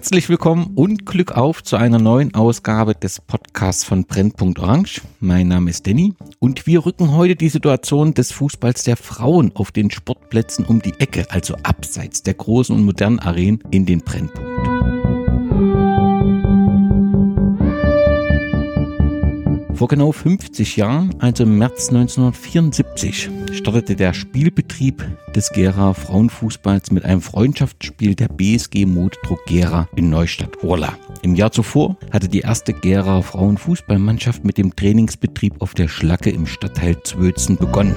Herzlich willkommen und Glück auf zu einer neuen Ausgabe des Podcasts von Brennpunkt Orange. Mein Name ist Danny und wir rücken heute die Situation des Fußballs der Frauen auf den Sportplätzen um die Ecke, also abseits der großen und modernen Arenen, in den Brennpunkt. Vor genau 50 Jahren, also im März 1974, startete der Spielbetrieb des Gera Frauenfußballs mit einem Freundschaftsspiel der BSG Modedruck Gera in Neustadt-Urla. Im Jahr zuvor hatte die erste Gera Frauenfußballmannschaft mit dem Trainingsbetrieb auf der Schlacke im Stadtteil Zwötzen begonnen.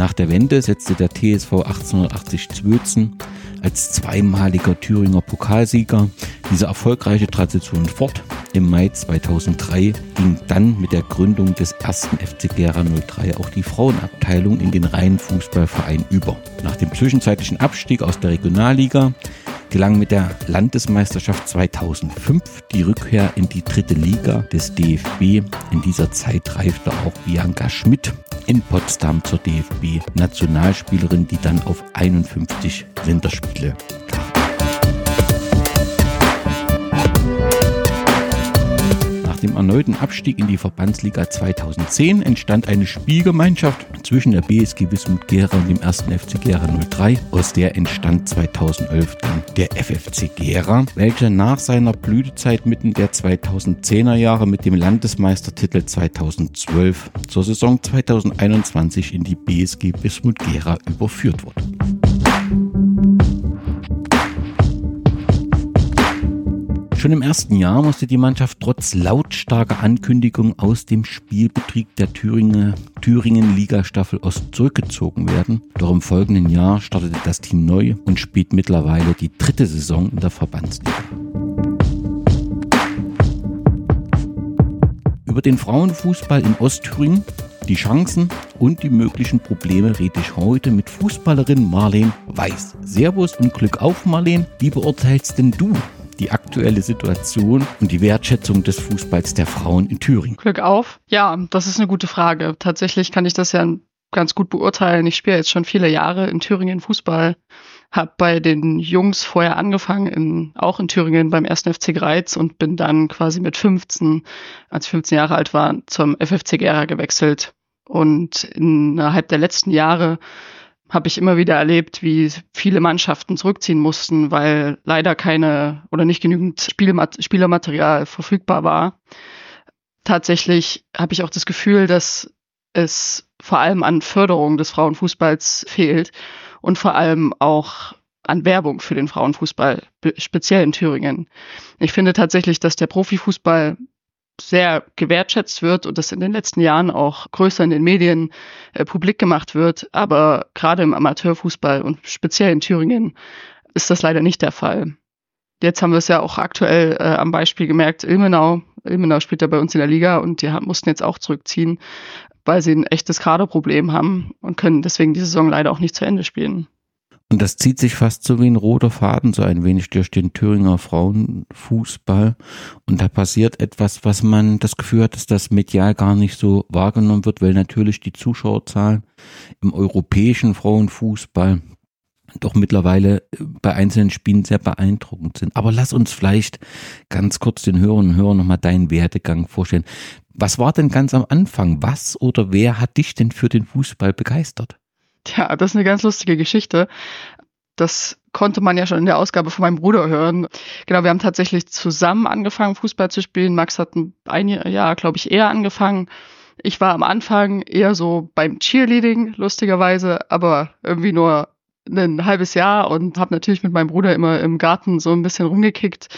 Nach der Wende setzte der TSV 1880 Zwötzen als zweimaliger Thüringer Pokalsieger diese erfolgreiche Tradition fort. Im Mai 2003 ging dann mit der Gründung des ersten FC Gera 03 auch die Frauenabteilung in den reinen Fußballverein über. Nach dem zwischenzeitlichen Abstieg aus der Regionalliga gelang mit der Landesmeisterschaft 2005 die Rückkehr in die dritte Liga des DFB. In dieser Zeit reifte auch Bianca Schmidt in Potsdam zur DFB-Nationalspielerin, die dann auf 51 Länderspiele dem erneuten Abstieg in die Verbandsliga 2010 entstand eine Spielgemeinschaft zwischen der BSG Wismut Gera und dem 1. FC Gera 03. Aus der entstand 2011 dann der FFC Gera, welcher nach seiner Blütezeit mitten der 2010er Jahre mit dem Landesmeistertitel 2012 zur Saison 2021 in die BSG Wismut Gera überführt wurde. Schon im ersten Jahr musste die Mannschaft trotz lautstarker Ankündigungen aus dem Spielbetrieb der Thüringer, Thüringen Ligastaffel Ost zurückgezogen werden. Doch im folgenden Jahr startete das Team neu und spielt mittlerweile die dritte Saison in der Verbandsliga. Über den Frauenfußball in Ostthüringen, die Chancen und die möglichen Probleme rede ich heute mit Fußballerin Marleen Weiß. Servus und Glück auf, Marleen. Wie beurteilst denn du die aktuelle Situation und die Wertschätzung des Fußballs der Frauen in Thüringen? Glück auf. Ja, das ist eine gute Frage. Tatsächlich kann ich das ja ganz gut beurteilen. Ich spiele jetzt schon viele Jahre in Thüringen Fußball, habe bei den Jungs vorher angefangen, in, auch in Thüringen beim 1. FC Greiz und bin dann quasi mit 15, als ich 15 Jahre alt war, zum FFC Gera gewechselt. Und innerhalb der letzten Jahre habe ich immer wieder erlebt, wie viele Mannschaften zurückziehen mussten, weil leider keine oder nicht genügend Spielmat Spielermaterial verfügbar war. Tatsächlich habe ich auch das Gefühl, dass es vor allem an Förderung des Frauenfußballs fehlt und vor allem auch an Werbung für den Frauenfußball, speziell in Thüringen. Ich finde tatsächlich, dass der Profifußball sehr gewertschätzt wird und das in den letzten Jahren auch größer in den Medien äh, publik gemacht wird. Aber gerade im Amateurfußball und speziell in Thüringen ist das leider nicht der Fall. Jetzt haben wir es ja auch aktuell äh, am Beispiel gemerkt, Ilmenau. Ilmenau spielt ja bei uns in der Liga und die mussten jetzt auch zurückziehen, weil sie ein echtes Kaderproblem haben und können deswegen die Saison leider auch nicht zu Ende spielen. Und das zieht sich fast so wie ein roter Faden so ein wenig durch den Thüringer Frauenfußball. Und da passiert etwas, was man das Gefühl hat, dass das medial gar nicht so wahrgenommen wird, weil natürlich die Zuschauerzahlen im europäischen Frauenfußball doch mittlerweile bei einzelnen Spielen sehr beeindruckend sind. Aber lass uns vielleicht ganz kurz den Hörern und Hörern nochmal deinen Werdegang vorstellen. Was war denn ganz am Anfang? Was oder wer hat dich denn für den Fußball begeistert? Tja, das ist eine ganz lustige Geschichte. Das konnte man ja schon in der Ausgabe von meinem Bruder hören. Genau, wir haben tatsächlich zusammen angefangen, Fußball zu spielen. Max hat ein Jahr, glaube ich, eher angefangen. Ich war am Anfang eher so beim Cheerleading, lustigerweise, aber irgendwie nur ein halbes Jahr und habe natürlich mit meinem Bruder immer im Garten so ein bisschen rumgekickt.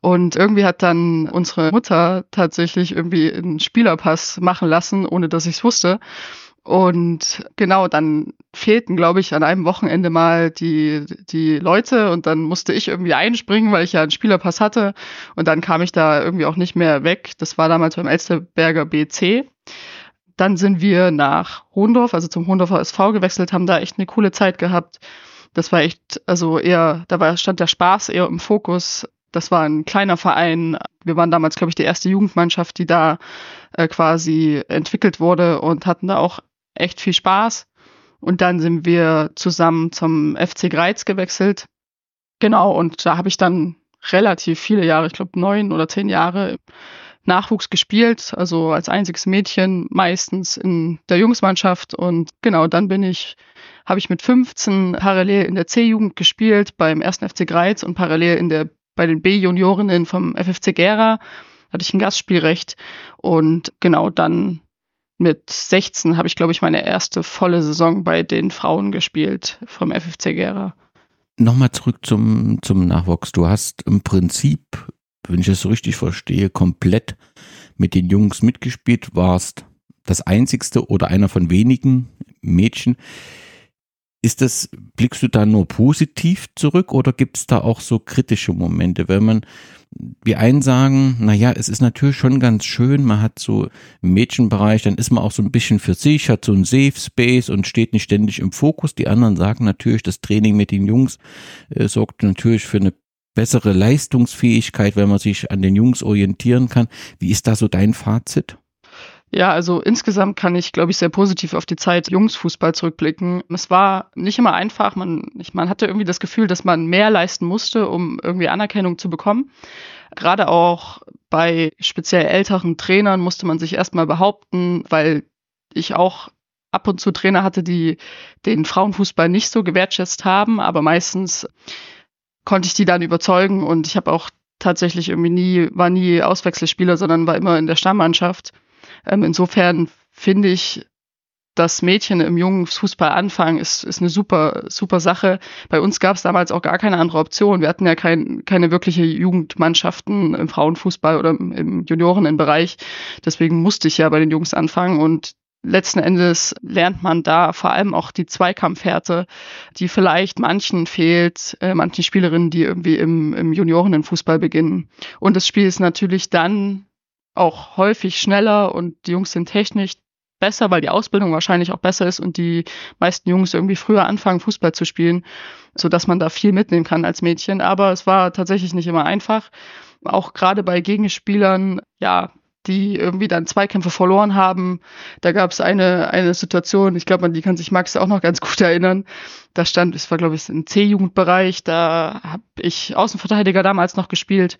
Und irgendwie hat dann unsere Mutter tatsächlich irgendwie einen Spielerpass machen lassen, ohne dass ich es wusste. Und genau, dann fehlten, glaube ich, an einem Wochenende mal die, die Leute und dann musste ich irgendwie einspringen, weil ich ja einen Spielerpass hatte. Und dann kam ich da irgendwie auch nicht mehr weg. Das war damals beim Elsterberger BC. Dann sind wir nach Hohendorf, also zum Hohendorfer SV gewechselt, haben da echt eine coole Zeit gehabt. Das war echt, also eher, da war, stand der Spaß eher im Fokus. Das war ein kleiner Verein. Wir waren damals, glaube ich, die erste Jugendmannschaft, die da äh, quasi entwickelt wurde und hatten da auch echt viel Spaß. Und dann sind wir zusammen zum FC Greiz gewechselt. Genau, und da habe ich dann relativ viele Jahre, ich glaube neun oder zehn Jahre Nachwuchs gespielt, also als einziges Mädchen meistens in der Jungsmannschaft. Und genau, dann bin ich, habe ich mit 15 parallel in der C-Jugend gespielt beim ersten FC Greiz und parallel in der bei den B-Juniorinnen vom FFC Gera hatte ich ein Gastspielrecht und genau dann mit 16 habe ich, glaube ich, meine erste volle Saison bei den Frauen gespielt vom FFC Gera. Nochmal zurück zum, zum Nachwuchs. Du hast im Prinzip, wenn ich das so richtig verstehe, komplett mit den Jungs mitgespielt, warst das einzigste oder einer von wenigen Mädchen. Ist das, blickst du da nur positiv zurück oder gibt es da auch so kritische Momente, wenn man wie einen sagen, naja, es ist natürlich schon ganz schön, man hat so im Mädchenbereich, dann ist man auch so ein bisschen für sich, hat so ein Safe Space und steht nicht ständig im Fokus. Die anderen sagen natürlich, das Training mit den Jungs äh, sorgt natürlich für eine bessere Leistungsfähigkeit, wenn man sich an den Jungs orientieren kann. Wie ist da so dein Fazit? Ja, also insgesamt kann ich, glaube ich, sehr positiv auf die Zeit Jungsfußball zurückblicken. Es war nicht immer einfach. Man, ich, man hatte irgendwie das Gefühl, dass man mehr leisten musste, um irgendwie Anerkennung zu bekommen. Gerade auch bei speziell älteren Trainern musste man sich erstmal behaupten, weil ich auch ab und zu Trainer hatte, die den Frauenfußball nicht so gewertschätzt haben, aber meistens konnte ich die dann überzeugen und ich habe auch tatsächlich irgendwie nie, war nie Auswechselspieler, sondern war immer in der Stammmannschaft. Ähm, insofern finde ich, dass Mädchen im jungen Fußball anfangen, ist, ist eine super, super Sache. Bei uns gab es damals auch gar keine andere Option. Wir hatten ja kein, keine wirkliche Jugendmannschaften im Frauenfußball oder im, Juniorinnenbereich. Deswegen musste ich ja bei den Jungs anfangen und letzten Endes lernt man da vor allem auch die Zweikampfhärte, die vielleicht manchen fehlt, äh, manchen Spielerinnen, die irgendwie im, im Juniorinnenfußball beginnen. Und das Spiel ist natürlich dann auch häufig schneller und die Jungs sind technisch besser, weil die Ausbildung wahrscheinlich auch besser ist und die meisten Jungs irgendwie früher anfangen, Fußball zu spielen, so dass man da viel mitnehmen kann als Mädchen. Aber es war tatsächlich nicht immer einfach. Auch gerade bei Gegenspielern, ja, die irgendwie dann Zweikämpfe verloren haben. Da gab es eine, eine Situation, ich glaube, an die kann sich Max auch noch ganz gut erinnern. Da stand, es war, glaube ich, im C-Jugendbereich, da habe ich Außenverteidiger damals noch gespielt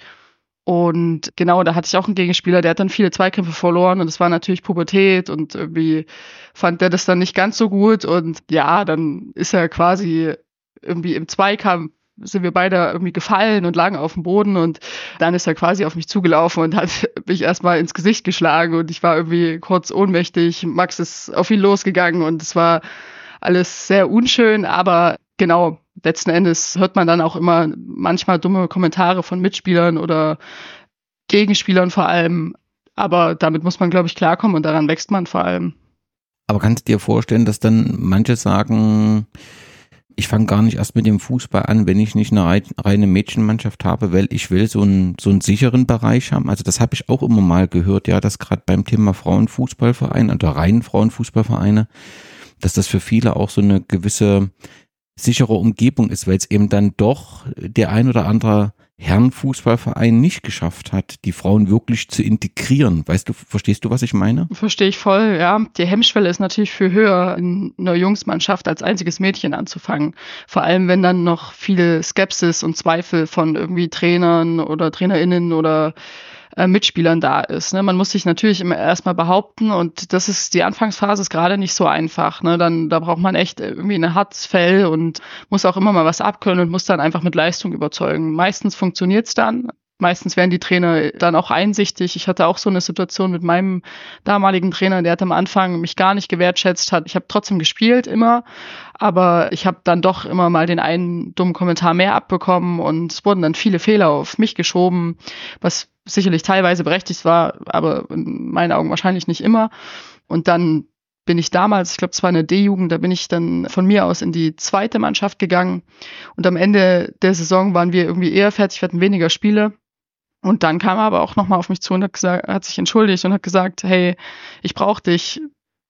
und genau, da hatte ich auch einen Gegenspieler, der hat dann viele Zweikämpfe verloren und es war natürlich Pubertät und irgendwie fand der das dann nicht ganz so gut und ja, dann ist er quasi irgendwie im Zweikampf sind wir beide irgendwie gefallen und lagen auf dem Boden und dann ist er quasi auf mich zugelaufen und hat mich erstmal ins Gesicht geschlagen und ich war irgendwie kurz ohnmächtig. Max ist auf ihn losgegangen und es war alles sehr unschön, aber genau, letzten Endes hört man dann auch immer manchmal dumme Kommentare von Mitspielern oder Gegenspielern vor allem. Aber damit muss man, glaube ich, klarkommen und daran wächst man vor allem. Aber kannst du dir vorstellen, dass dann manche sagen, ich fange gar nicht erst mit dem Fußball an, wenn ich nicht eine reine Mädchenmannschaft habe, weil ich will so einen, so einen sicheren Bereich haben. Also das habe ich auch immer mal gehört, ja, dass gerade beim Thema Frauenfußballverein oder reinen Frauenfußballvereine, dass das für viele auch so eine gewisse sichere Umgebung ist, weil es eben dann doch der ein oder andere Herrenfußballverein nicht geschafft hat, die Frauen wirklich zu integrieren. Weißt du, verstehst du, was ich meine? Verstehe ich voll, ja. Die Hemmschwelle ist natürlich viel höher, in einer Jungsmannschaft als einziges Mädchen anzufangen. Vor allem, wenn dann noch viele Skepsis und Zweifel von irgendwie Trainern oder TrainerInnen oder äh, Mitspielern da ist. Ne? Man muss sich natürlich immer erstmal behaupten und das ist, die Anfangsphase ist gerade nicht so einfach. Ne? Dann, da braucht man echt irgendwie ein hartes Fell und muss auch immer mal was abkönnen und muss dann einfach mit Leistung überzeugen. Meistens funktioniert's dann, Meistens werden die Trainer dann auch einsichtig. Ich hatte auch so eine Situation mit meinem damaligen Trainer, der hat am Anfang mich gar nicht gewertschätzt hat. Ich habe trotzdem gespielt immer, aber ich habe dann doch immer mal den einen dummen Kommentar mehr abbekommen und es wurden dann viele Fehler auf mich geschoben, was sicherlich teilweise berechtigt war, aber in meinen Augen wahrscheinlich nicht immer. Und dann bin ich damals, ich glaube, es war eine D-Jugend, da bin ich dann von mir aus in die zweite Mannschaft gegangen. Und am Ende der Saison waren wir irgendwie eher fertig, wir hatten weniger Spiele. Und dann kam er aber auch nochmal auf mich zu und hat, gesagt, hat sich entschuldigt und hat gesagt, hey, ich brauche dich,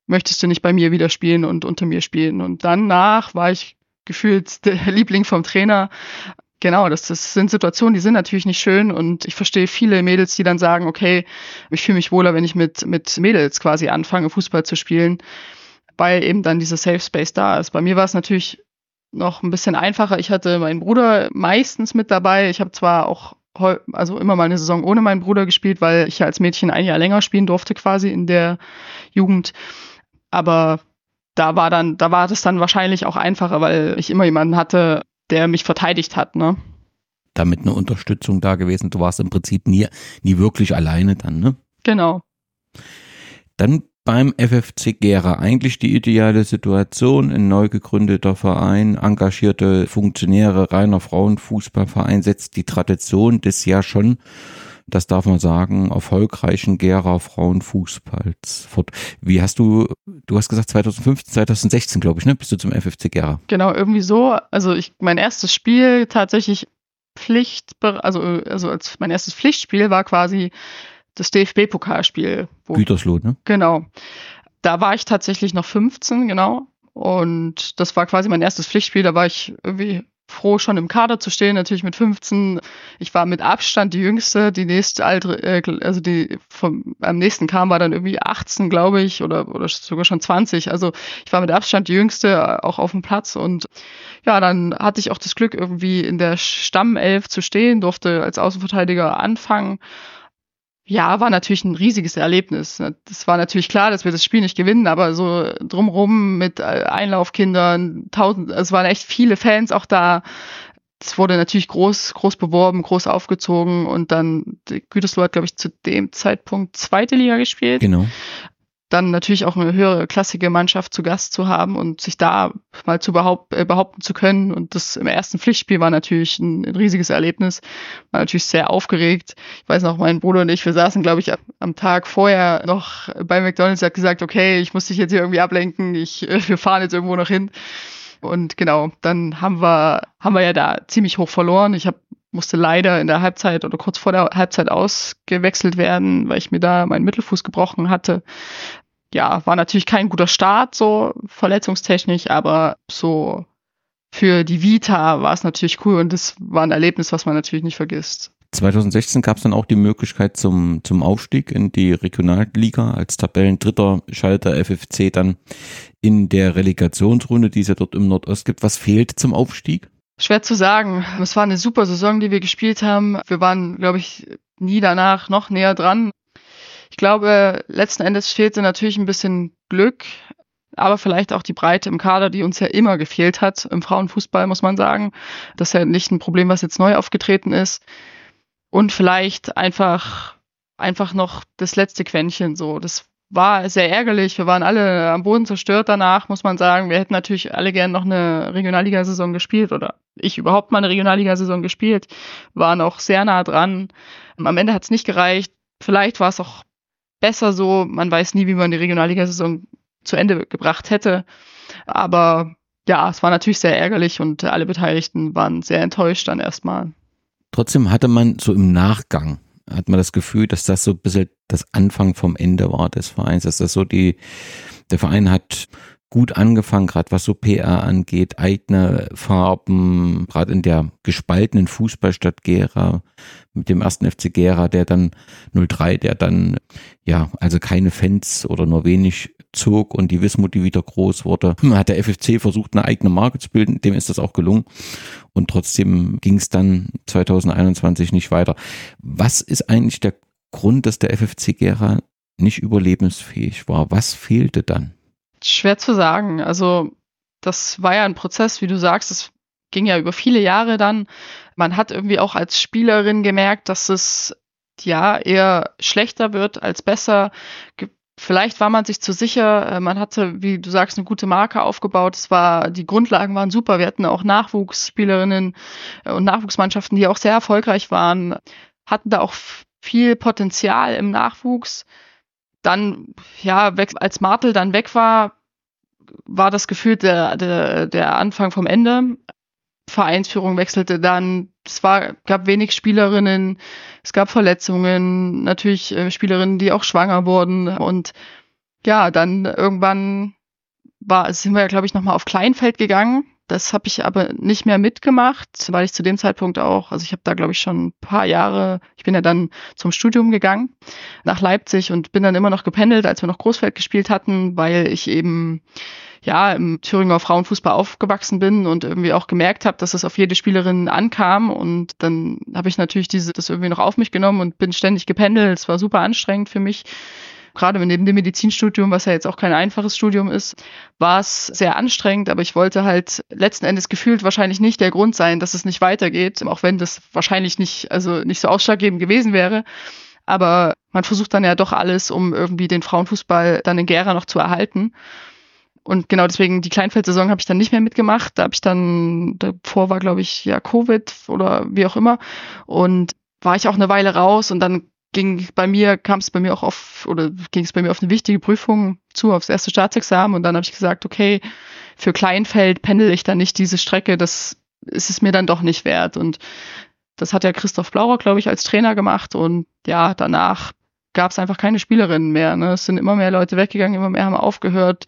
möchtest du nicht bei mir wieder spielen und unter mir spielen? Und danach war ich gefühlt der Liebling vom Trainer. Genau, das, das sind Situationen, die sind natürlich nicht schön und ich verstehe viele Mädels, die dann sagen, okay, ich fühle mich wohler, wenn ich mit, mit Mädels quasi anfange, Fußball zu spielen. weil eben dann dieser Safe Space da ist. Bei mir war es natürlich noch ein bisschen einfacher. Ich hatte meinen Bruder meistens mit dabei. Ich habe zwar auch also immer mal eine Saison ohne meinen Bruder gespielt, weil ich ja als Mädchen ein Jahr länger spielen durfte quasi in der Jugend. Aber da war dann, da war das dann wahrscheinlich auch einfacher, weil ich immer jemanden hatte, der mich verteidigt hat, ne? Damit eine Unterstützung da gewesen. Du warst im Prinzip nie, nie wirklich alleine dann, ne? Genau. Dann beim FFC Gera eigentlich die ideale Situation. Ein neu gegründeter Verein, engagierte Funktionäre, reiner Frauenfußballverein setzt die Tradition des ja schon, das darf man sagen, erfolgreichen Gera Frauenfußballs fort. Wie hast du, du hast gesagt 2015, 2016 glaube ich, ne? Bist du zum FFC Gera? Genau, irgendwie so. Also ich, mein erstes Spiel tatsächlich Pflicht, also, also als mein erstes Pflichtspiel war quasi das DFB-Pokalspiel. Gütersloh, ne? Genau. Da war ich tatsächlich noch 15, genau. Und das war quasi mein erstes Pflichtspiel. Da war ich irgendwie froh, schon im Kader zu stehen, natürlich mit 15. Ich war mit Abstand die jüngste, die nächste alte, äh, also die vom am nächsten kam, war dann irgendwie 18, glaube ich, oder, oder sogar schon 20. Also ich war mit Abstand die jüngste, äh, auch auf dem Platz. Und ja, dann hatte ich auch das Glück, irgendwie in der Stammelf zu stehen, durfte als Außenverteidiger anfangen ja, war natürlich ein riesiges Erlebnis. Das war natürlich klar, dass wir das Spiel nicht gewinnen, aber so drumrum mit äh, Einlaufkindern, tausend, es waren echt viele Fans auch da. Es wurde natürlich groß, groß beworben, groß aufgezogen und dann Gütersloh hat, glaube ich, zu dem Zeitpunkt zweite Liga gespielt. Genau dann natürlich auch eine höhere klassische Mannschaft zu Gast zu haben und sich da mal zu behaupt, äh, behaupten zu können. Und das im ersten Pflichtspiel war natürlich ein, ein, riesiges Erlebnis. War natürlich sehr aufgeregt. Ich weiß noch, mein Bruder und ich, wir saßen, glaube ich, am Tag vorher noch bei McDonalds, hat gesagt, okay, ich muss dich jetzt hier irgendwie ablenken, ich, wir fahren jetzt irgendwo noch hin. Und genau, dann haben wir, haben wir ja da ziemlich hoch verloren. Ich habe musste leider in der Halbzeit oder kurz vor der Halbzeit ausgewechselt werden, weil ich mir da meinen Mittelfuß gebrochen hatte. Ja, war natürlich kein guter Start, so verletzungstechnisch, aber so für die Vita war es natürlich cool und das war ein Erlebnis, was man natürlich nicht vergisst. 2016 gab es dann auch die Möglichkeit zum, zum Aufstieg in die Regionalliga. Als Tabellendritter schaltet der FFC dann in der Relegationsrunde, die es ja dort im Nordost gibt. Was fehlt zum Aufstieg? Schwer zu sagen. Es war eine super Saison, die wir gespielt haben. Wir waren, glaube ich, nie danach noch näher dran. Ich glaube, letzten Endes fehlte natürlich ein bisschen Glück, aber vielleicht auch die Breite im Kader, die uns ja immer gefehlt hat im Frauenfußball, muss man sagen. Das ist ja nicht ein Problem, was jetzt neu aufgetreten ist. Und vielleicht einfach, einfach noch das letzte Quäntchen so. Das war sehr ärgerlich. Wir waren alle am Boden zerstört danach, muss man sagen. Wir hätten natürlich alle gern noch eine Regionalligasaison gespielt oder ich überhaupt mal eine Regionalligasaison gespielt. Waren auch sehr nah dran. Am Ende hat es nicht gereicht. Vielleicht war es auch besser so. Man weiß nie, wie man die Regionalligasaison zu Ende gebracht hätte. Aber ja, es war natürlich sehr ärgerlich und alle Beteiligten waren sehr enttäuscht dann erstmal. Trotzdem hatte man so im Nachgang hat man das Gefühl, dass das so ein bisschen das Anfang vom Ende war des Vereins, dass das so die, der Verein hat gut angefangen, gerade was so PR angeht, eigene Farben, gerade in der gespaltenen Fußballstadt Gera mit dem ersten FC Gera, der dann 03, der dann ja, also keine Fans oder nur wenig zog und die Wismut, die wieder groß wurde, hat der FFC versucht, eine eigene Marke zu bilden, dem ist das auch gelungen und trotzdem ging es dann 2021 nicht weiter. Was ist eigentlich der Grund, dass der FFC Gera nicht überlebensfähig war? Was fehlte dann? Schwer zu sagen. Also das war ja ein Prozess, wie du sagst, es ging ja über viele Jahre dann. Man hat irgendwie auch als Spielerin gemerkt, dass es ja eher schlechter wird als besser. Vielleicht war man sich zu sicher. Äh, man hatte, wie du sagst, eine gute Marke aufgebaut. Es war, die Grundlagen waren super. Wir hatten auch Nachwuchsspielerinnen äh, und Nachwuchsmannschaften, die auch sehr erfolgreich waren, hatten da auch viel Potenzial im Nachwuchs. Dann, ja, als Martel dann weg war, war das Gefühl der, der, der Anfang vom Ende. Vereinsführung wechselte dann. Es war, gab wenig Spielerinnen, es gab Verletzungen, natürlich äh, Spielerinnen, die auch schwanger wurden. Und ja, dann irgendwann war, sind wir ja, glaube ich, nochmal auf Kleinfeld gegangen. Das habe ich aber nicht mehr mitgemacht, weil ich zu dem Zeitpunkt auch, also ich habe da glaube ich schon ein paar Jahre, ich bin ja dann zum Studium gegangen nach Leipzig und bin dann immer noch gependelt, als wir noch Großfeld gespielt hatten, weil ich eben ja im Thüringer Frauenfußball aufgewachsen bin und irgendwie auch gemerkt habe, dass es auf jede Spielerin ankam und dann habe ich natürlich diese das irgendwie noch auf mich genommen und bin ständig gependelt. Es war super anstrengend für mich gerade neben dem Medizinstudium, was ja jetzt auch kein einfaches Studium ist, war es sehr anstrengend, aber ich wollte halt letzten Endes gefühlt wahrscheinlich nicht der Grund sein, dass es nicht weitergeht, auch wenn das wahrscheinlich nicht, also nicht so ausschlaggebend gewesen wäre. Aber man versucht dann ja doch alles, um irgendwie den Frauenfußball dann in Gera noch zu erhalten. Und genau deswegen die Kleinfeldsaison habe ich dann nicht mehr mitgemacht. Da habe ich dann, davor war, glaube ich, ja Covid oder wie auch immer. Und war ich auch eine Weile raus und dann ging bei mir, kam es bei mir auch auf, oder ging es bei mir auf eine wichtige Prüfung zu, aufs erste Staatsexamen und dann habe ich gesagt, okay, für Kleinfeld pendel ich dann nicht diese Strecke, das ist es mir dann doch nicht wert. Und das hat ja Christoph Blauer, glaube ich, als Trainer gemacht und ja, danach gab es einfach keine Spielerinnen mehr. Ne? Es sind immer mehr Leute weggegangen, immer mehr haben aufgehört.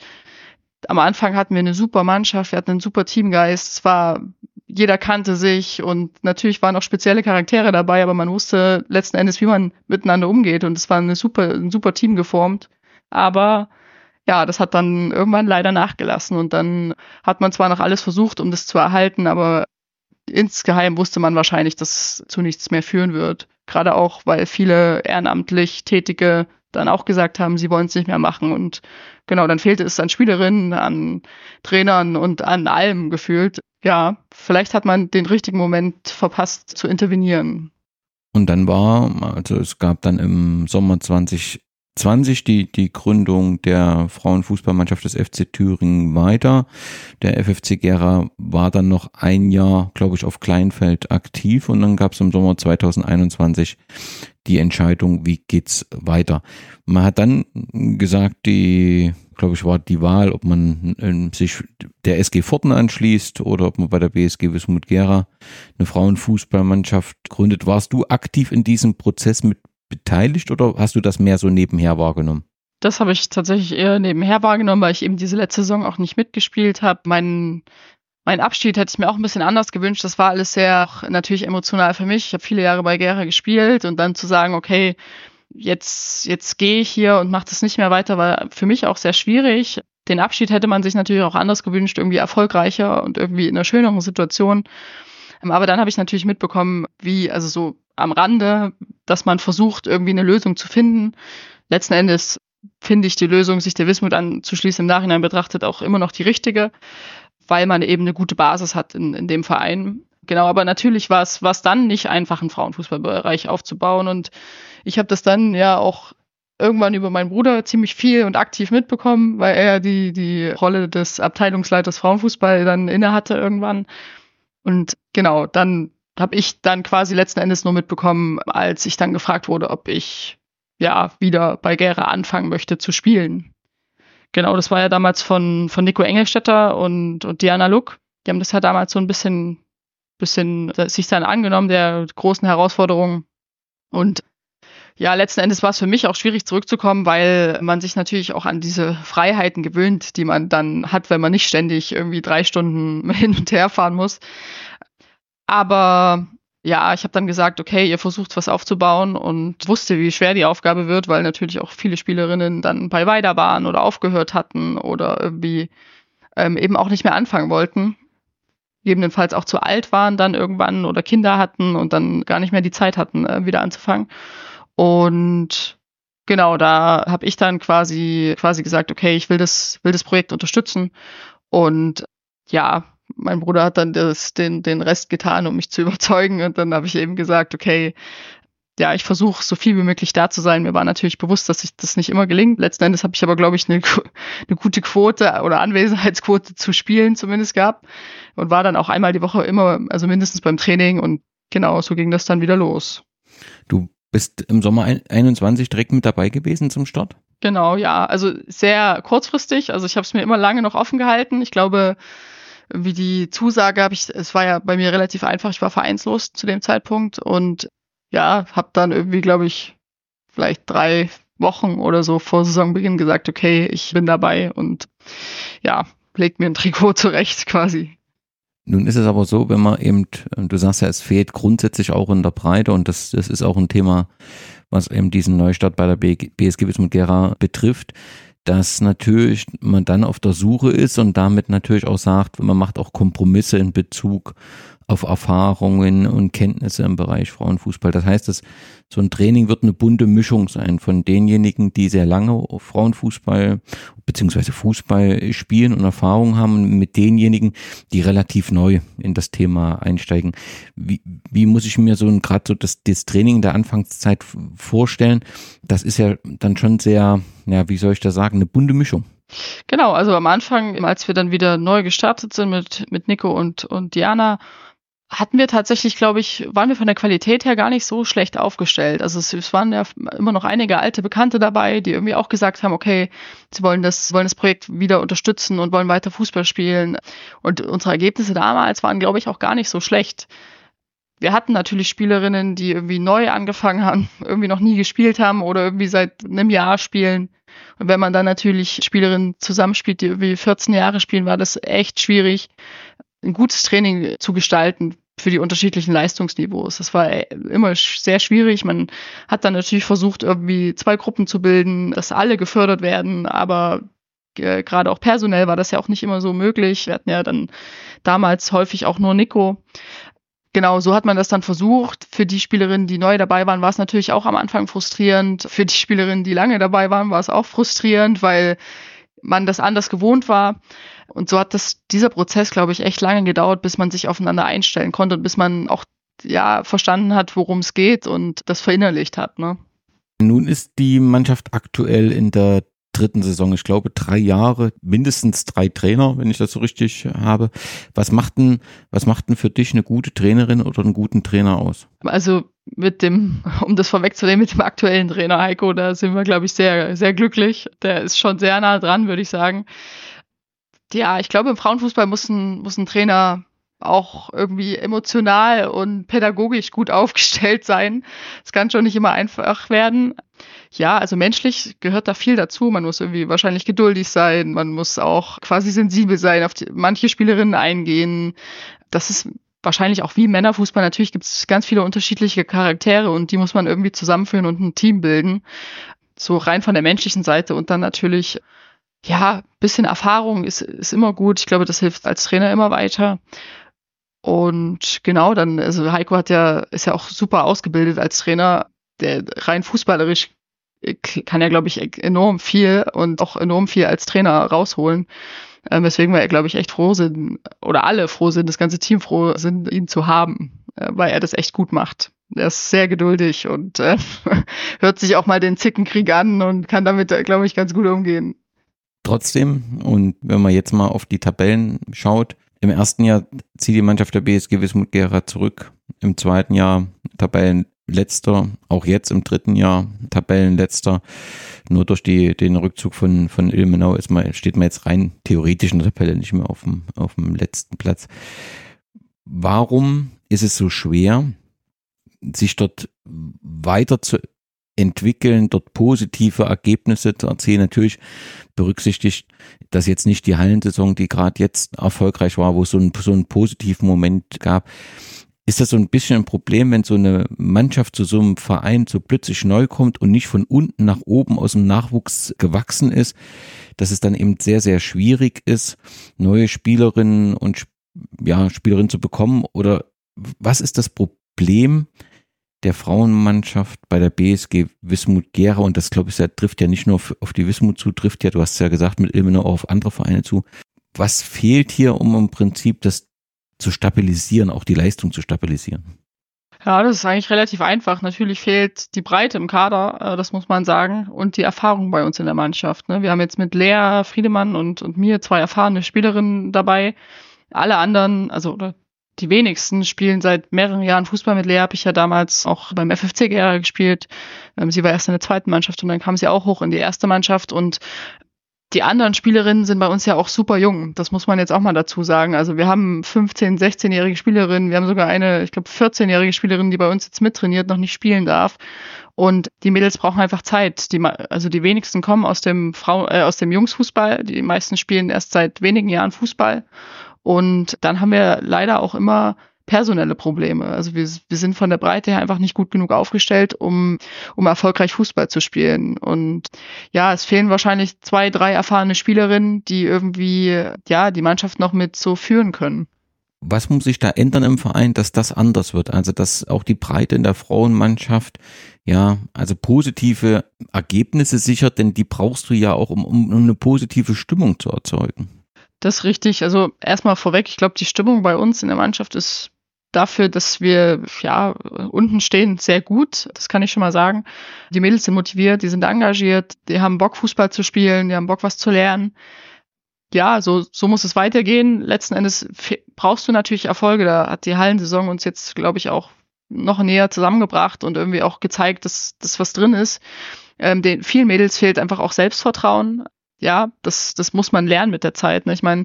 Am Anfang hatten wir eine super Mannschaft, wir hatten einen super Teamgeist. Es war jeder kannte sich und natürlich waren auch spezielle Charaktere dabei, aber man wusste letzten Endes, wie man miteinander umgeht und es war eine super, ein super Team geformt. Aber ja, das hat dann irgendwann leider nachgelassen und dann hat man zwar noch alles versucht, um das zu erhalten, aber insgeheim wusste man wahrscheinlich, dass es zu nichts mehr führen wird. Gerade auch, weil viele ehrenamtlich Tätige dann auch gesagt haben, sie wollen es nicht mehr machen. Und genau, dann fehlte es an Spielerinnen, an Trainern und an allem gefühlt ja, vielleicht hat man den richtigen Moment verpasst zu intervenieren. Und dann war, also es gab dann im Sommer 2020 die, die Gründung der Frauenfußballmannschaft des FC Thüringen weiter. Der FFC Gera war dann noch ein Jahr, glaube ich, auf Kleinfeld aktiv und dann gab es im Sommer 2021 die Entscheidung, wie geht's weiter. Man hat dann gesagt, die glaube ich, war die Wahl, ob man äh, sich der SG Forten anschließt oder ob man bei der BSG Wismut Gera eine Frauenfußballmannschaft gründet. Warst du aktiv in diesem Prozess mit beteiligt oder hast du das mehr so nebenher wahrgenommen? Das habe ich tatsächlich eher nebenher wahrgenommen, weil ich eben diese letzte Saison auch nicht mitgespielt habe. Mein, mein Abschied hätte ich mir auch ein bisschen anders gewünscht. Das war alles sehr natürlich emotional für mich. Ich habe viele Jahre bei Gera gespielt und dann zu sagen, okay, jetzt, jetzt gehe ich hier und mache das nicht mehr weiter, war für mich auch sehr schwierig. Den Abschied hätte man sich natürlich auch anders gewünscht, irgendwie erfolgreicher und irgendwie in einer schöneren Situation. Ähm, aber dann habe ich natürlich mitbekommen, wie, also so am Rande, dass man versucht, irgendwie eine Lösung zu finden. Letzten Endes finde ich die Lösung, sich der Wismut anzuschließen, im Nachhinein betrachtet auch immer noch die richtige, weil man eben eine gute Basis hat in, in dem Verein. Genau, aber natürlich war es, war es dann nicht einfach, einen Frauenfußballbereich aufzubauen und ich habe das dann ja auch irgendwann über meinen Bruder ziemlich viel und aktiv mitbekommen, weil er die, die Rolle des Abteilungsleiters Frauenfußball dann inne hatte irgendwann. Und genau, dann habe ich dann quasi letzten Endes nur mitbekommen, als ich dann gefragt wurde, ob ich ja wieder bei Gera anfangen möchte zu spielen. Genau, das war ja damals von, von Nico Engelstetter und, und Diana Luck. Die haben das ja damals so ein bisschen, bisschen sich dann angenommen, der großen Herausforderungen. Und ja, letzten Endes war es für mich auch schwierig zurückzukommen, weil man sich natürlich auch an diese Freiheiten gewöhnt, die man dann hat, wenn man nicht ständig irgendwie drei Stunden hin und her fahren muss. Aber ja, ich habe dann gesagt, okay, ihr versucht was aufzubauen und wusste, wie schwer die Aufgabe wird, weil natürlich auch viele Spielerinnen dann bei Weida waren oder aufgehört hatten oder irgendwie ähm, eben auch nicht mehr anfangen wollten. Gegebenenfalls auch zu alt waren dann irgendwann oder Kinder hatten und dann gar nicht mehr die Zeit hatten, äh, wieder anzufangen. Und genau, da habe ich dann quasi quasi gesagt, okay, ich will das will das Projekt unterstützen und ja, mein Bruder hat dann das, den, den Rest getan, um mich zu überzeugen. Und dann habe ich eben gesagt, okay, ja, ich versuche so viel wie möglich da zu sein. Mir war natürlich bewusst, dass ich das nicht immer gelingt. Letzten Endes habe ich aber, glaube ich, eine, eine gute Quote oder Anwesenheitsquote zu spielen zumindest gehabt und war dann auch einmal die Woche immer, also mindestens beim Training und genau, so ging das dann wieder los. Du bist im Sommer 21 direkt mit dabei gewesen zum Start? Genau, ja. Also sehr kurzfristig. Also ich habe es mir immer lange noch offen gehalten. Ich glaube, wie die Zusage habe ich, es war ja bei mir relativ einfach. Ich war vereinslos zu dem Zeitpunkt und ja, habe dann irgendwie, glaube ich, vielleicht drei Wochen oder so vor Saisonbeginn gesagt, okay, ich bin dabei und ja, legt mir ein Trikot zurecht quasi. Nun ist es aber so, wenn man eben, du sagst ja, es fehlt grundsätzlich auch in der Breite und das, das ist auch ein Thema, was eben diesen Neustart bei der BSG Wismut Gera betrifft, dass natürlich man dann auf der Suche ist und damit natürlich auch sagt, man macht auch Kompromisse in Bezug auf Erfahrungen und Kenntnisse im Bereich Frauenfußball. Das heißt, dass so ein Training wird eine bunte Mischung sein von denjenigen, die sehr lange Frauenfußball beziehungsweise Fußball spielen und Erfahrung haben, mit denjenigen, die relativ neu in das Thema einsteigen. Wie, wie muss ich mir so gerade so das, das Training in der Anfangszeit vorstellen? Das ist ja dann schon sehr, ja, wie soll ich da sagen, eine bunte Mischung. Genau, also am Anfang, als wir dann wieder neu gestartet sind mit, mit Nico und, und Diana, hatten wir tatsächlich, glaube ich, waren wir von der Qualität her gar nicht so schlecht aufgestellt. Also es, es, waren ja immer noch einige alte Bekannte dabei, die irgendwie auch gesagt haben, okay, sie wollen das, wollen das Projekt wieder unterstützen und wollen weiter Fußball spielen. Und unsere Ergebnisse damals waren, glaube ich, auch gar nicht so schlecht. Wir hatten natürlich Spielerinnen, die irgendwie neu angefangen haben, irgendwie noch nie gespielt haben oder irgendwie seit einem Jahr spielen. Und wenn man dann natürlich Spielerinnen zusammenspielt, die irgendwie 14 Jahre spielen, war das echt schwierig ein gutes Training zu gestalten für die unterschiedlichen Leistungsniveaus. Das war immer sehr schwierig. Man hat dann natürlich versucht, irgendwie zwei Gruppen zu bilden, dass alle gefördert werden, aber äh, gerade auch personell war das ja auch nicht immer so möglich. Wir hatten ja dann damals häufig auch nur Nico. Genau, so hat man das dann versucht. Für die Spielerinnen, die neu dabei waren, war es natürlich auch am Anfang frustrierend. Für die Spielerinnen, die lange dabei waren, war es auch frustrierend, weil man das anders gewohnt war. Und so hat das, dieser Prozess, glaube ich, echt lange gedauert, bis man sich aufeinander einstellen konnte und bis man auch ja verstanden hat, worum es geht und das verinnerlicht hat. Ne? Nun ist die Mannschaft aktuell in der dritten Saison, ich glaube drei Jahre, mindestens drei Trainer, wenn ich das so richtig habe. Was macht denn, was macht denn für dich eine gute Trainerin oder einen guten Trainer aus? Also mit dem, um das vorwegzunehmen, mit dem aktuellen Trainer Heiko, da sind wir, glaube ich, sehr, sehr glücklich. Der ist schon sehr nah dran, würde ich sagen ja, ich glaube, im Frauenfußball muss ein, muss ein Trainer auch irgendwie emotional und pädagogisch gut aufgestellt sein. Es kann schon nicht immer einfach werden. Ja, also menschlich gehört da viel dazu. Man muss irgendwie wahrscheinlich geduldig sein. Man muss auch quasi sensibel sein, auf die, manche Spielerinnen eingehen. Das ist wahrscheinlich auch wie Männerfußball. Natürlich gibt es ganz viele unterschiedliche Charaktere und die muss man irgendwie zusammenführen und ein Team bilden. So rein von der menschlichen Seite und dann natürlich ja, bisschen Erfahrung ist, ist immer gut. Ich glaube, das hilft als Trainer immer weiter. Und genau, dann, also Heiko hat ja, ist ja auch super ausgebildet als Trainer, der rein fußballerisch äh, kann ja, glaube ich, enorm viel und auch enorm viel als Trainer rausholen. Ähm, weswegen wir, glaube ich, echt froh sind, oder alle froh sind, das ganze Team froh sind, ihn zu haben, äh, weil er das echt gut macht. Er ist sehr geduldig und äh, hört sich auch mal den Zickenkrieg an und kann damit, äh, glaube ich, ganz gut umgehen trotzdem. Und wenn man jetzt mal auf die Tabellen schaut, im ersten Jahr zieht die Mannschaft der BSG Wismut Gera zurück. Im zweiten Jahr Tabellenletzter. Auch jetzt im dritten Jahr Tabellenletzter. Nur durch die, den Rückzug von, von Ilmenau ist man, steht man jetzt rein theoretisch in der Tabelle nicht mehr auf dem, auf dem letzten Platz. Warum ist es so schwer, sich dort weiter zu entwickeln, dort positive Ergebnisse zu erzielen. Natürlich berücksichtigt das jetzt nicht die Hallensaison, die gerade jetzt erfolgreich war, wo es so, ein, so einen positiven Moment gab. Ist das so ein bisschen ein Problem, wenn so eine Mannschaft zu so einem Verein so plötzlich neu kommt und nicht von unten nach oben aus dem Nachwuchs gewachsen ist, dass es dann eben sehr, sehr schwierig ist, neue Spielerinnen und ja, Spielerinnen zu bekommen? Oder was ist das Problem, der Frauenmannschaft bei der BSG Wismut Gera und das glaube ich, das trifft ja nicht nur auf die Wismut zu, trifft ja, du hast ja gesagt, mit Ilmenau auch auf andere Vereine zu. Was fehlt hier, um im Prinzip das zu stabilisieren, auch die Leistung zu stabilisieren? Ja, das ist eigentlich relativ einfach. Natürlich fehlt die Breite im Kader, äh, das muss man sagen, und die Erfahrung bei uns in der Mannschaft. Ne? Wir haben jetzt mit Lea Friedemann und, und mir zwei erfahrene Spielerinnen dabei. Alle anderen, also die wenigsten spielen seit mehreren Jahren Fußball mit Lea. Habe ich ja damals auch beim FFC Gera gespielt. Ähm, sie war erst in der zweiten Mannschaft und dann kam sie auch hoch in die erste Mannschaft und die anderen Spielerinnen sind bei uns ja auch super jung. Das muss man jetzt auch mal dazu sagen. Also wir haben 15-, 16-jährige Spielerinnen. Wir haben sogar eine, ich glaube, 14-jährige Spielerin, die bei uns jetzt mittrainiert, noch nicht spielen darf. Und die Mädels brauchen einfach Zeit. Die, also die wenigsten kommen aus dem Frau, äh, aus dem Jungsfußball. Die meisten spielen erst seit wenigen Jahren Fußball. Und dann haben wir leider auch immer personelle Probleme. Also wir, wir sind von der Breite her einfach nicht gut genug aufgestellt, um, um erfolgreich Fußball zu spielen. Und ja, es fehlen wahrscheinlich zwei, drei erfahrene Spielerinnen, die irgendwie, ja, die Mannschaft noch mit so führen können. Was muss sich da ändern im Verein, dass das anders wird? Also, dass auch die Breite in der Frauenmannschaft, ja, also positive Ergebnisse sichert, denn die brauchst du ja auch, um, um eine positive Stimmung zu erzeugen. Das ist richtig. Also erstmal vorweg, ich glaube, die Stimmung bei uns in der Mannschaft ist dafür, dass wir ja unten stehen, sehr gut. Das kann ich schon mal sagen. Die Mädels sind motiviert, die sind engagiert, die haben Bock, Fußball zu spielen, die haben Bock, was zu lernen. Ja, so, so muss es weitergehen. Letzten Endes brauchst du natürlich Erfolge. Da hat die Hallensaison uns jetzt, glaube ich, auch noch näher zusammengebracht und irgendwie auch gezeigt, dass das was drin ist. Ähm, den vielen Mädels fehlt einfach auch Selbstvertrauen. Ja, das, das muss man lernen mit der Zeit. Ne? Ich meine,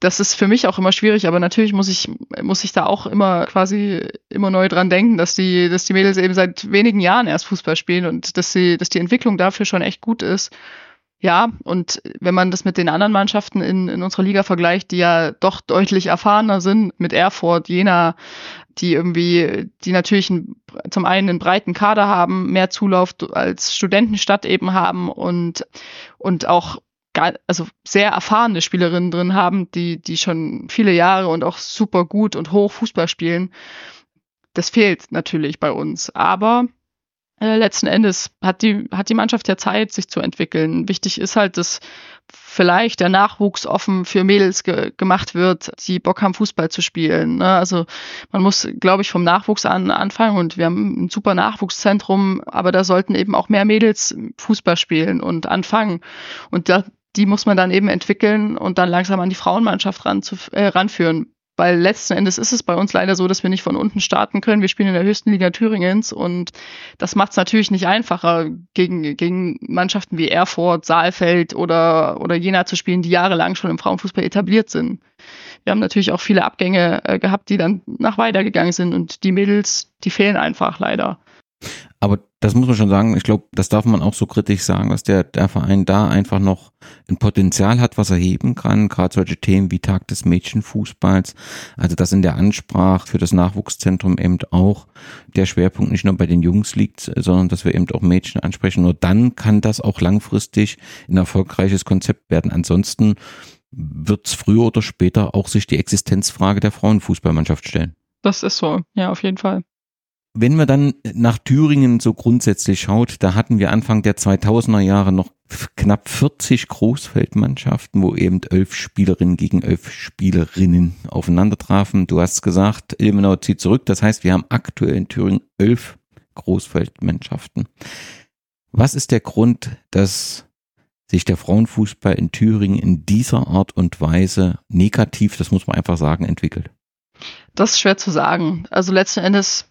das ist für mich auch immer schwierig, aber natürlich muss ich, muss ich da auch immer quasi immer neu dran denken, dass die, dass die Mädels eben seit wenigen Jahren erst Fußball spielen und dass sie, dass die Entwicklung dafür schon echt gut ist. Ja, und wenn man das mit den anderen Mannschaften in, in unserer Liga vergleicht, die ja doch deutlich erfahrener sind, mit Erfurt, Jena, die irgendwie, die natürlich einen, zum einen einen breiten Kader haben, mehr Zulauf als Studentenstadt eben haben und, und auch also sehr erfahrene Spielerinnen drin haben, die, die schon viele Jahre und auch super gut und hoch Fußball spielen. Das fehlt natürlich bei uns. Aber letzten Endes hat die, hat die Mannschaft ja Zeit, sich zu entwickeln. Wichtig ist halt, dass vielleicht der Nachwuchs offen für Mädels ge gemacht wird, die Bock haben, Fußball zu spielen. Ne? Also man muss, glaube ich, vom Nachwuchs an anfangen und wir haben ein super Nachwuchszentrum, aber da sollten eben auch mehr Mädels Fußball spielen und anfangen. Und da, die muss man dann eben entwickeln und dann langsam an die Frauenmannschaft ran zu, äh, ranführen. Weil letzten Endes ist es bei uns leider so, dass wir nicht von unten starten können. Wir spielen in der höchsten Liga Thüringens und das macht es natürlich nicht einfacher, gegen, gegen Mannschaften wie Erfurt, Saalfeld oder, oder Jena zu spielen, die jahrelang schon im Frauenfußball etabliert sind. Wir haben natürlich auch viele Abgänge äh, gehabt, die dann nach weitergegangen sind und die Mädels, die fehlen einfach leider. Aber das muss man schon sagen, ich glaube, das darf man auch so kritisch sagen, dass der, der Verein da einfach noch ein Potenzial hat, was er heben kann. Gerade solche Themen wie Tag des Mädchenfußballs. Also dass in der Ansprache für das Nachwuchszentrum eben auch der Schwerpunkt nicht nur bei den Jungs liegt, sondern dass wir eben auch Mädchen ansprechen. Nur dann kann das auch langfristig ein erfolgreiches Konzept werden. Ansonsten wird es früher oder später auch sich die Existenzfrage der Frauenfußballmannschaft stellen. Das ist so, ja, auf jeden Fall. Wenn man dann nach Thüringen so grundsätzlich schaut, da hatten wir Anfang der 2000er Jahre noch knapp 40 Großfeldmannschaften, wo eben elf Spielerinnen gegen elf Spielerinnen aufeinander trafen. Du hast gesagt, Ilmenau zieht zurück. Das heißt, wir haben aktuell in Thüringen elf Großfeldmannschaften. Was ist der Grund, dass sich der Frauenfußball in Thüringen in dieser Art und Weise negativ, das muss man einfach sagen, entwickelt? Das ist schwer zu sagen. Also letzten Endes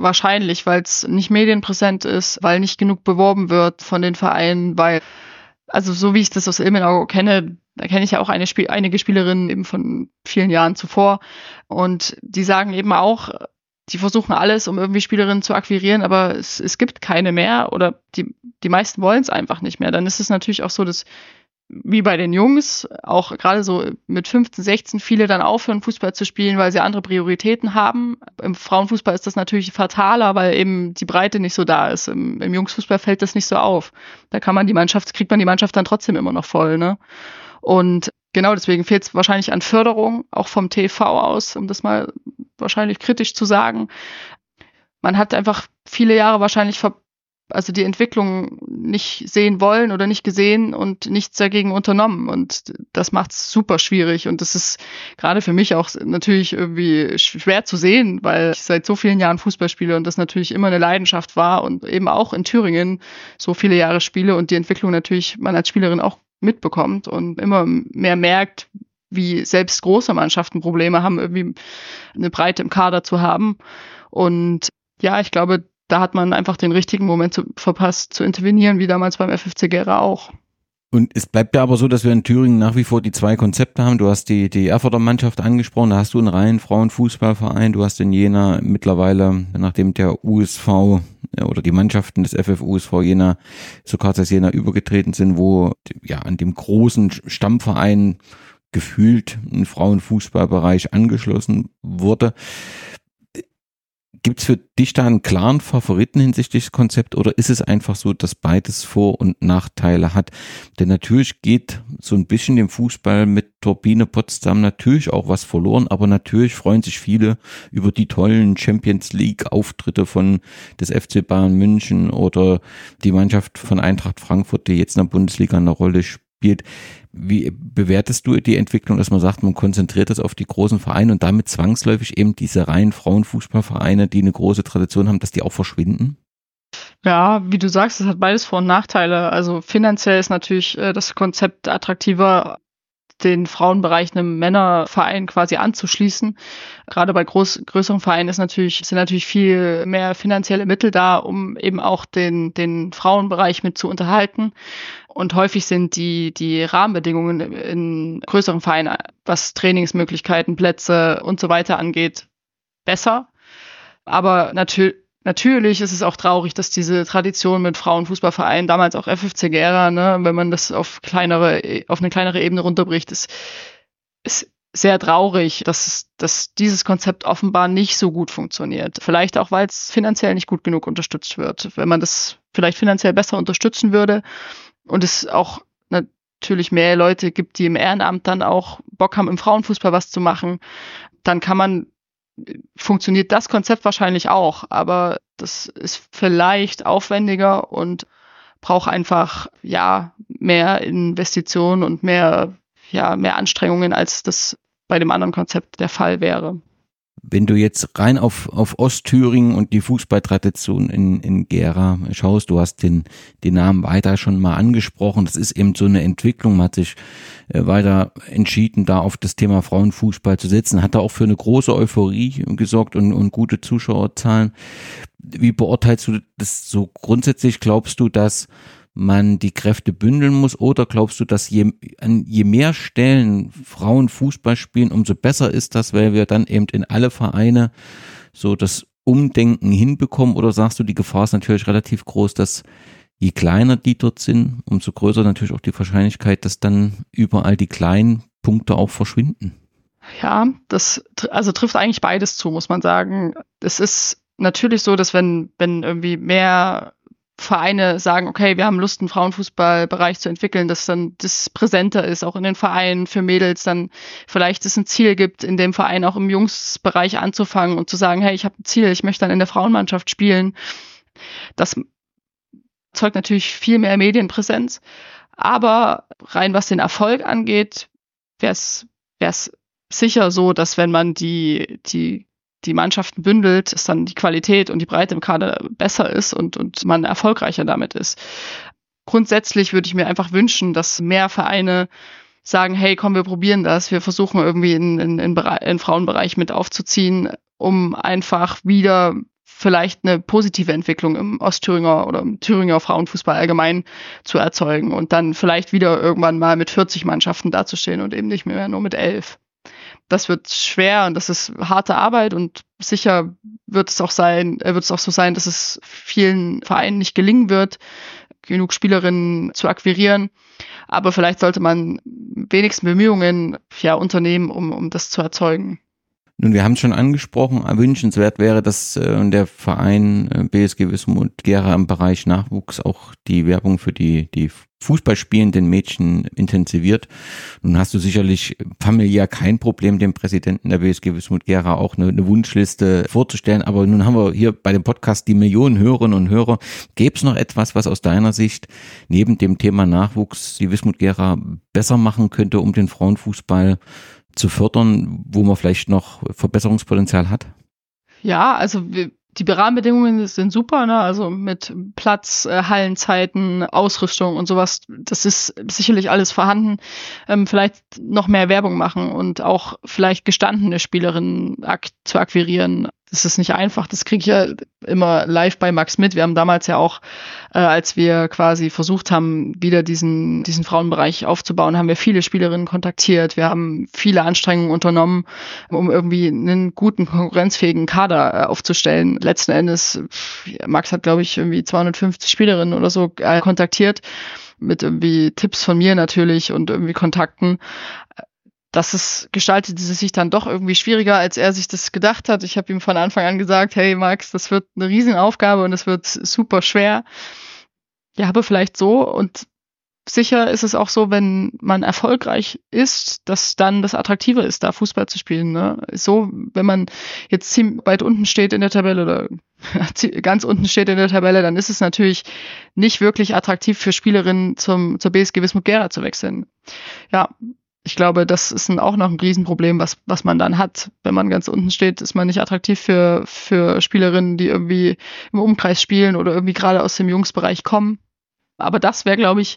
Wahrscheinlich, weil es nicht medienpräsent ist, weil nicht genug beworben wird von den Vereinen, weil, also so wie ich das aus Ilmenau kenne, da kenne ich ja auch eine Spiel einige Spielerinnen eben von vielen Jahren zuvor. Und die sagen eben auch, die versuchen alles, um irgendwie Spielerinnen zu akquirieren, aber es, es gibt keine mehr oder die, die meisten wollen es einfach nicht mehr. Dann ist es natürlich auch so, dass wie bei den Jungs, auch gerade so mit 15, 16 viele dann aufhören, Fußball zu spielen, weil sie andere Prioritäten haben. Im Frauenfußball ist das natürlich fataler, weil eben die Breite nicht so da ist. Im, im Jungsfußball fällt das nicht so auf. Da kann man die Mannschaft, kriegt man die Mannschaft dann trotzdem immer noch voll, ne? Und genau deswegen fehlt es wahrscheinlich an Förderung, auch vom TV aus, um das mal wahrscheinlich kritisch zu sagen. Man hat einfach viele Jahre wahrscheinlich ver also die Entwicklung nicht sehen wollen oder nicht gesehen und nichts dagegen unternommen. Und das macht es super schwierig. Und das ist gerade für mich auch natürlich irgendwie schwer zu sehen, weil ich seit so vielen Jahren Fußball spiele und das natürlich immer eine Leidenschaft war und eben auch in Thüringen so viele Jahre spiele und die Entwicklung natürlich man als Spielerin auch mitbekommt und immer mehr merkt, wie selbst große Mannschaften Probleme haben, irgendwie eine Breite im Kader zu haben. Und ja, ich glaube, da hat man einfach den richtigen Moment zu, verpasst zu intervenieren, wie damals beim FFC Gera auch. Und es bleibt ja aber so, dass wir in Thüringen nach wie vor die zwei Konzepte haben. Du hast die, die Erfurter Mannschaft angesprochen, da hast du einen reinen Frauenfußballverein, du hast in Jena mittlerweile, nachdem der USV oder die Mannschaften des FFUSV Jena sogar als Jena übergetreten sind, wo ja an dem großen Stammverein gefühlt ein Frauenfußballbereich angeschlossen wurde. Gibt es für dich da einen klaren Favoriten hinsichtlich des Konzepts oder ist es einfach so, dass beides Vor- und Nachteile hat? Denn natürlich geht so ein bisschen dem Fußball mit Turbine Potsdam natürlich auch was verloren, aber natürlich freuen sich viele über die tollen Champions League Auftritte von des FC Bayern München oder die Mannschaft von Eintracht Frankfurt, die jetzt in der Bundesliga eine Rolle spielt. Wie bewertest du die Entwicklung, dass man sagt, man konzentriert das auf die großen Vereine und damit zwangsläufig eben diese reinen Frauenfußballvereine, die eine große Tradition haben, dass die auch verschwinden? Ja, wie du sagst, es hat beides Vor- und Nachteile. Also finanziell ist natürlich äh, das Konzept attraktiver den Frauenbereich einem Männerverein quasi anzuschließen. Gerade bei groß, größeren Vereinen ist natürlich, sind natürlich viel mehr finanzielle Mittel da, um eben auch den, den Frauenbereich mit zu unterhalten. Und häufig sind die, die Rahmenbedingungen in größeren Vereinen, was Trainingsmöglichkeiten, Plätze und so weiter angeht, besser. Aber natürlich, Natürlich ist es auch traurig, dass diese Tradition mit Frauenfußballvereinen, damals auch FFC Gera, ne, wenn man das auf kleinere, auf eine kleinere Ebene runterbricht, ist, ist sehr traurig, dass, dass dieses Konzept offenbar nicht so gut funktioniert. Vielleicht auch, weil es finanziell nicht gut genug unterstützt wird. Wenn man das vielleicht finanziell besser unterstützen würde und es auch natürlich mehr Leute gibt, die im Ehrenamt dann auch Bock haben, im Frauenfußball was zu machen, dann kann man funktioniert das Konzept wahrscheinlich auch, aber das ist vielleicht aufwendiger und braucht einfach ja mehr Investitionen und mehr ja mehr Anstrengungen, als das bei dem anderen Konzept der Fall wäre. Wenn du jetzt rein auf, auf Ostthüringen und die Fußballtradition in, in Gera schaust, du hast den, den Namen weiter schon mal angesprochen. Das ist eben so eine Entwicklung. Man hat sich äh, weiter entschieden, da auf das Thema Frauenfußball zu setzen. Hat da auch für eine große Euphorie gesorgt und, und gute Zuschauerzahlen. Wie beurteilst du das so grundsätzlich? Glaubst du, dass man die Kräfte bündeln muss? Oder glaubst du, dass je, an je mehr Stellen Frauen Fußball spielen, umso besser ist das, weil wir dann eben in alle Vereine so das Umdenken hinbekommen? Oder sagst du, die Gefahr ist natürlich relativ groß, dass je kleiner die dort sind, umso größer natürlich auch die Wahrscheinlichkeit, dass dann überall die kleinen Punkte auch verschwinden? Ja, das also trifft eigentlich beides zu, muss man sagen. Es ist natürlich so, dass wenn, wenn irgendwie mehr Vereine sagen, okay, wir haben Lust, einen Frauenfußballbereich zu entwickeln, dass dann das präsenter ist, auch in den Vereinen für Mädels, dann vielleicht es ein Ziel gibt, in dem Verein auch im Jungsbereich anzufangen und zu sagen, hey, ich habe ein Ziel, ich möchte dann in der Frauenmannschaft spielen. Das zeugt natürlich viel mehr Medienpräsenz. Aber rein was den Erfolg angeht, wäre es sicher so, dass wenn man die, die die Mannschaften bündelt, ist dann die Qualität und die Breite im Kader besser ist und, und man erfolgreicher damit ist. Grundsätzlich würde ich mir einfach wünschen, dass mehr Vereine sagen, hey, komm, wir probieren das, wir versuchen irgendwie in, in, in, in Frauenbereich mit aufzuziehen, um einfach wieder vielleicht eine positive Entwicklung im Ostthüringer oder im Thüringer Frauenfußball allgemein zu erzeugen und dann vielleicht wieder irgendwann mal mit 40 Mannschaften dazustehen und eben nicht mehr nur mit elf das wird schwer und das ist harte Arbeit und sicher wird es auch sein, äh, wird es auch so sein, dass es vielen Vereinen nicht gelingen wird, genug Spielerinnen zu akquirieren. Aber vielleicht sollte man wenigstens Bemühungen ja unternehmen, um, um das zu erzeugen. Nun, wir haben es schon angesprochen, wünschenswert wäre, dass äh, der Verein äh, BSG Wismut Gera im Bereich Nachwuchs auch die Werbung für die, die Fußballspielenden Mädchen intensiviert. Nun hast du sicherlich familiär kein Problem, dem Präsidenten der BSG Wismut Gera auch eine, eine Wunschliste vorzustellen. Aber nun haben wir hier bei dem Podcast die Millionen Hörerinnen und Hörer. Gäbe es noch etwas, was aus deiner Sicht neben dem Thema Nachwuchs die Wismut Gera besser machen könnte, um den Frauenfußball zu fördern, wo man vielleicht noch Verbesserungspotenzial hat? Ja, also die Rahmenbedingungen sind super, ne? also mit Platz, äh, Hallenzeiten, Ausrüstung und sowas. Das ist sicherlich alles vorhanden. Ähm, vielleicht noch mehr Werbung machen und auch vielleicht gestandene Spielerinnen ak zu akquirieren. Das ist nicht einfach. Das kriege ich ja immer live bei Max mit. Wir haben damals ja auch, äh, als wir quasi versucht haben, wieder diesen, diesen Frauenbereich aufzubauen, haben wir viele Spielerinnen kontaktiert. Wir haben viele Anstrengungen unternommen, um irgendwie einen guten, konkurrenzfähigen Kader äh, aufzustellen. Letzten Endes, Max hat, glaube ich, irgendwie 250 Spielerinnen oder so äh, kontaktiert mit irgendwie Tipps von mir natürlich und irgendwie Kontakten das ist, gestaltete sich dann doch irgendwie schwieriger, als er sich das gedacht hat. Ich habe ihm von Anfang an gesagt, hey Max, das wird eine Riesenaufgabe und es wird super schwer. Ja, aber vielleicht so. Und sicher ist es auch so, wenn man erfolgreich ist, dass dann das Attraktive ist, da Fußball zu spielen. Ne? So, wenn man jetzt ziemlich weit unten steht in der Tabelle oder ganz unten steht in der Tabelle, dann ist es natürlich nicht wirklich attraktiv für Spielerinnen zum, zur BSG Wismut Gera zu wechseln. Ja, ich glaube, das ist ein, auch noch ein Riesenproblem, was, was man dann hat. Wenn man ganz unten steht, ist man nicht attraktiv für, für Spielerinnen, die irgendwie im Umkreis spielen oder irgendwie gerade aus dem Jungsbereich kommen. Aber das wäre, glaube ich,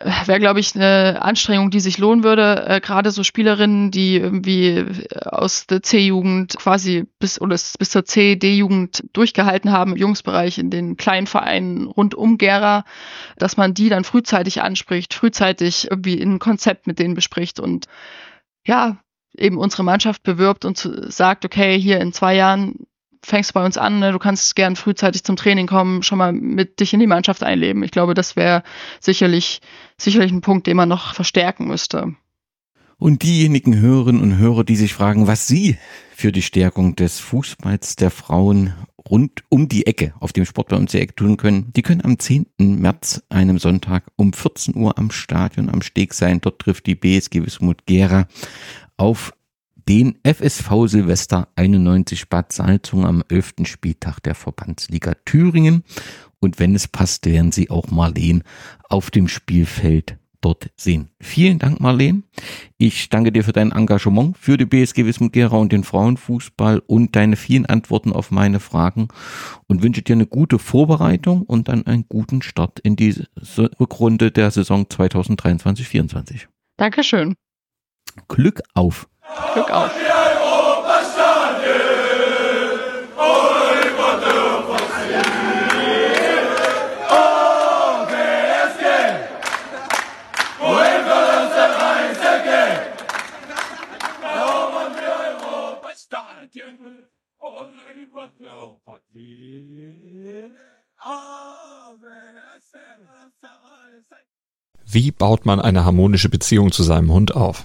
wäre, glaube ich, eine Anstrengung, die sich lohnen würde. Äh, Gerade so Spielerinnen, die irgendwie aus der C-Jugend quasi bis oder bis zur C-D-Jugend durchgehalten haben im Jungsbereich in den kleinen Vereinen rund um Gera, dass man die dann frühzeitig anspricht, frühzeitig irgendwie ein Konzept mit denen bespricht und ja, eben unsere Mannschaft bewirbt und sagt, okay, hier in zwei Jahren fängst bei uns an, ne? du kannst gern frühzeitig zum Training kommen, schon mal mit dich in die Mannschaft einleben. Ich glaube, das wäre sicherlich, sicherlich ein Punkt, den man noch verstärken müsste. Und diejenigen Hörerinnen und Hörer, die sich fragen, was sie für die Stärkung des Fußballs der Frauen rund um die Ecke auf dem Sport bei uns die Ecke tun können, die können am 10. März, einem Sonntag um 14 Uhr am Stadion am Steg sein. Dort trifft die BSG Wismut Gera auf den FSV Silvester 91 Bad Salzung am 11. Spieltag der Verbandsliga Thüringen. Und wenn es passt, werden Sie auch Marleen auf dem Spielfeld dort sehen. Vielen Dank, Marleen. Ich danke dir für dein Engagement für die BSG Wismut Gera und den Frauenfußball und deine vielen Antworten auf meine Fragen und wünsche dir eine gute Vorbereitung und dann einen guten Start in die Rückrunde der Saison 2023-24. Dankeschön. Glück auf. Glück auf. Wie baut man eine harmonische Beziehung zu seinem Hund auf?